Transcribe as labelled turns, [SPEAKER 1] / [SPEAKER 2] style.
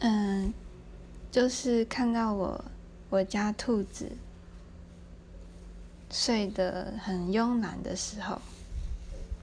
[SPEAKER 1] 嗯就是看到我我家兔子睡得很慵懒的时候